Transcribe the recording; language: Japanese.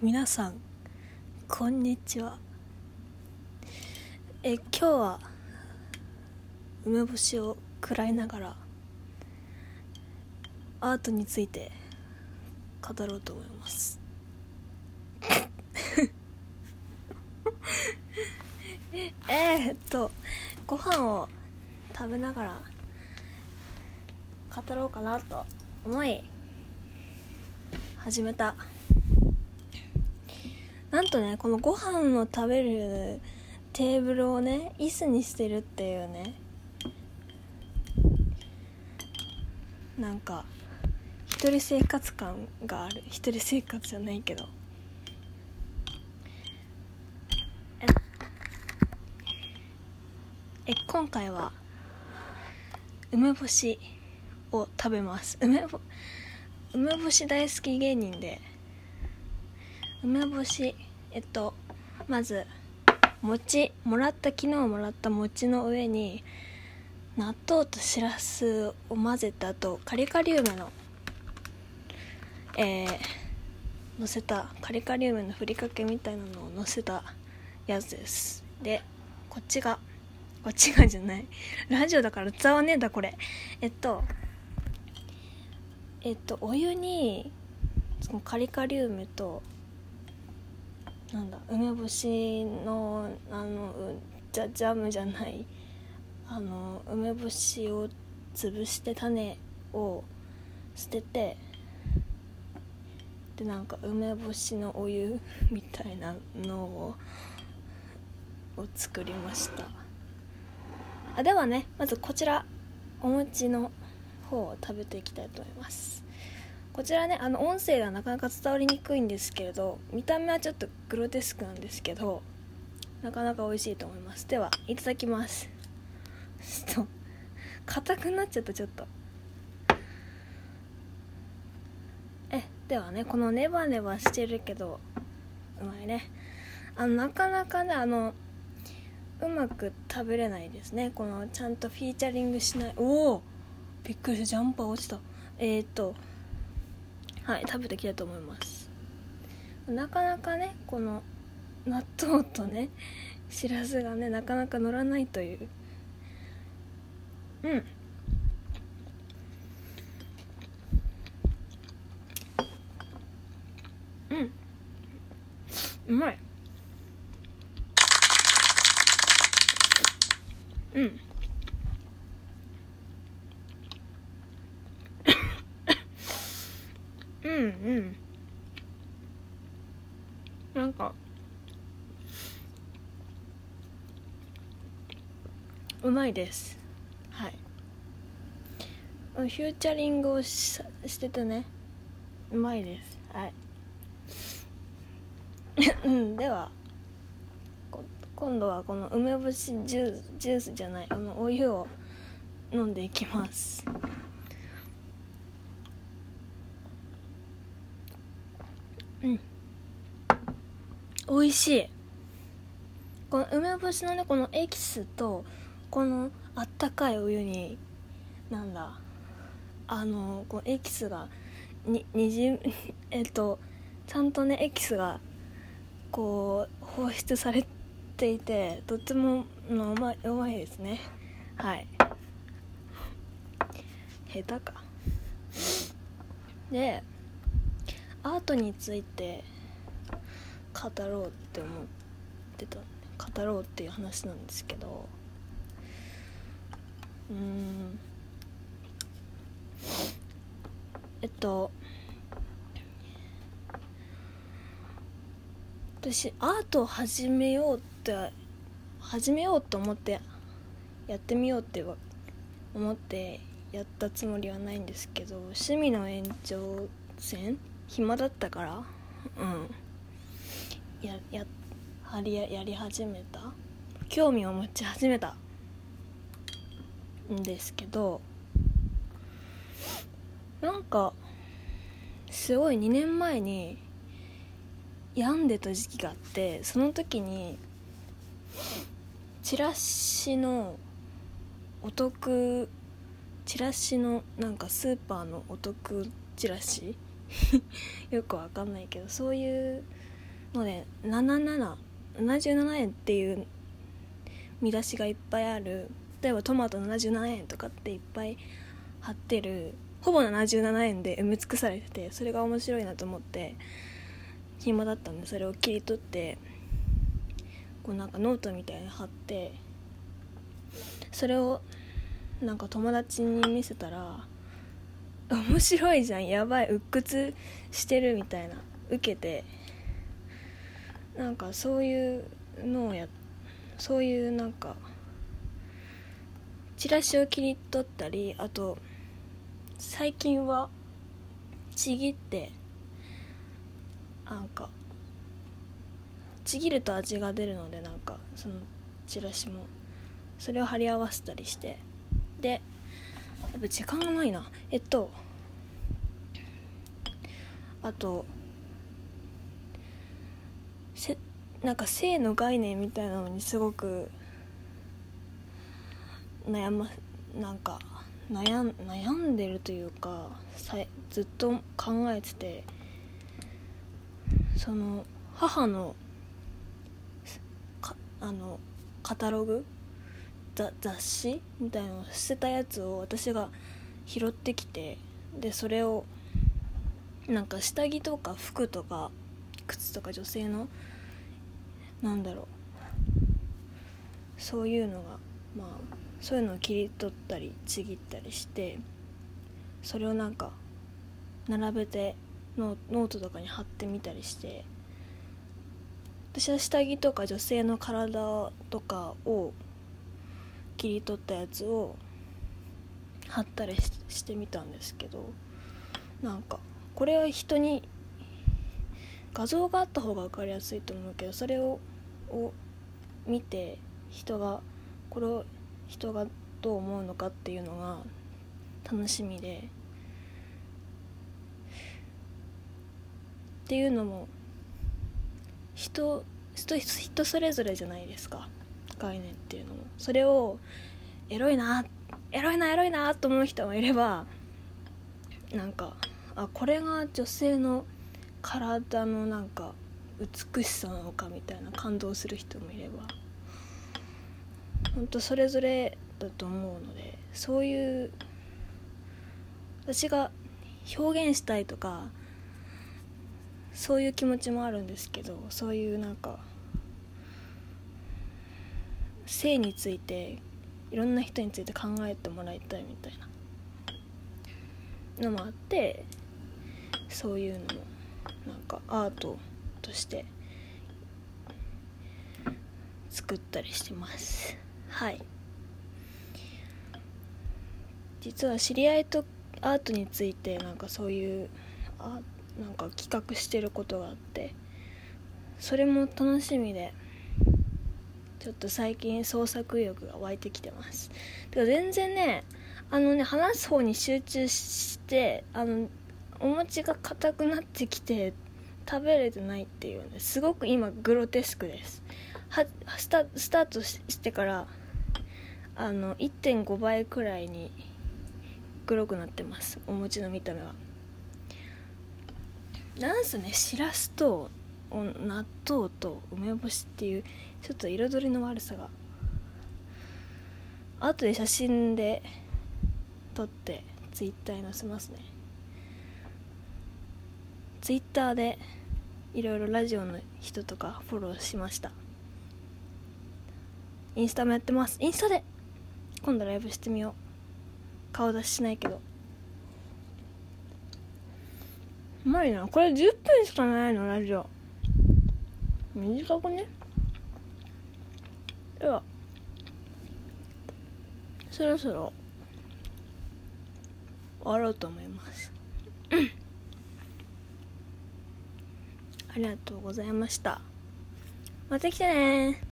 皆さんこんにちは。え今日は梅干しを食らいながらアートについて語ろうと思います。えっとご飯を食べながら語ろうかなと思い始めた。なんとねこのご飯を食べるテーブルをね椅子にしてるっていうね。なんか一人生活感がある。一人生活じゃないけど。え今回は梅干しを食べます。梅干梅干し大好き芸人で。梅干しえっとまず餅もらった昨日もらった餅の上に納豆としらすを混ぜた後カリカリ梅のえー、乗せたカリカリ梅のふりかけみたいなのを乗せたやつです。でこっちがこっちがじゃない。ラジオだから伝わねえだこれ。えっとえっとお湯にそのカリカリ梅となんだ梅干しのあのジャジャムじゃないあの梅干しを潰して種を捨ててでなんか梅干しのお湯みたいなのをを作りました。あではねまずこちらお餅の方を食べていきたいと思います。こちらねあの音声がなかなか伝わりにくいんですけれど見た目はちょっとグロテスクなんですけどなかなか美味しいと思います。ではいただきます。ちょっと硬くなっちゃったちょっと。えではねこのネバネバしてるけどうまいね。あのなかなかねあのうまく食べれないですね。このちゃんとフィーチャリングしない。おおびっくりした。ジャンパー落ちた。えー、っとはい食べていきたいと思います。なかなかねこの納豆とねしらすがねなかなか乗らないという。うん。うん。うまい。うん。うんうん。なんか。うまいです。はい。フューチャリングをししててね。うまいです。はい。うんでは。今度はこの梅干しジュジュースじゃないあのお湯を飲んでいきますうん。美味しい。この梅干しのねこのエキスとこのあったかいお湯になんだあのこのエキスがににじ えっとちゃんとねエキスがこう放出されていてとってものうまいうまいですね。はい。下手か。でアートについて語ろうって思ってた語ろうっていう話なんですけどうん。えっと私アートを始めようって始めようと思ってやってみようって思ってやったつもりはないんですけど趣味の延長線暇だったから？うん。ややはりやり始めた？興味を持ち始めた？んですけどなんかすごい2年前に病んでた時期があってその時にチラシのお得チラシのなんかスーパーのお得チラシ よくわかんないけどそういうので7777円っていう見出しがいっぱいある。例えばトマト77円とかっていっぱい貼ってる。ほぼ77円で埋め尽くされててそれが面白いなと思って暇だったんでそれを切り取ってこうなんかノートみたいに貼ってそれをなんか友達に見せたら面白いじゃん。やばい。鬱屈してるみたいな。受けて。なんかそういうのをやそういうなんかチラシを切り取ったりあと最近はちぎってなんかちぎると味が出るのでなんかそのチラシもそれを貼り合わせたりして。でやっぱ時間がないな。えっとあとせなんか性の概念みたいなのにすごく悩まなんか悩ん悩んでるというかさずっと考えててその母のあのカタログ雑誌みたいなのを捨てたやつを私が拾ってきてでそれをなんか下着とか服とか靴とか女性のなんだろうそういうのがまあそういうのを切り取ったりちぎったりしてそれをなんか並べてノートとかに貼ってみたりして私は下着とか女性の体とかを切り取ったやつを貼ったりしてみたんですけどなんかこれは人に画像があった方が分かりやすいと思うけどそれをを見て人がこれを人がどう思うのかっていうのが楽しみで。っていうのも人人人それぞれじゃないですか。概念っていうのもそれをエロいなエロいなエロいなと思う人もいればなんかあこれが女性の体のなんか美しさなのかみたいな感動する人もいれば本当それぞれだと思うのでそういう私が表現したいとかそういう気持ちもあるんですけどそういうなんか性についていろんな人について考えてもらいたいみたいな。のもあってそういうのもなんかアートとして作ったりしてます。はい。実は知り合いとアートについてなんかそういうあなんか企画してることがあってそれも楽しみでちょっと最近創作意欲が湧いてきてます。てか全然ねあのね話す方に集中してあのお餅が硬くなってきて食べれてないっていうねすごく今グロテスクです。はスタスタートしてからあの1.5倍くらいに黒くなってますお餅の見た目は。なんすねしらすと納豆と梅干しっていうちょっと彩りの悪さが。後で写真で撮ってツイッターに載せますね。ツイッターでいろいろラジオの人とかフォローしました。インスタもやってます。インスタで今度ライブしてみよう。顔出ししないけど。うまいなこれ10分しかないのラジオ。短くね？では。そろそろ。終わろうと思います。ありがとうございました。また来てね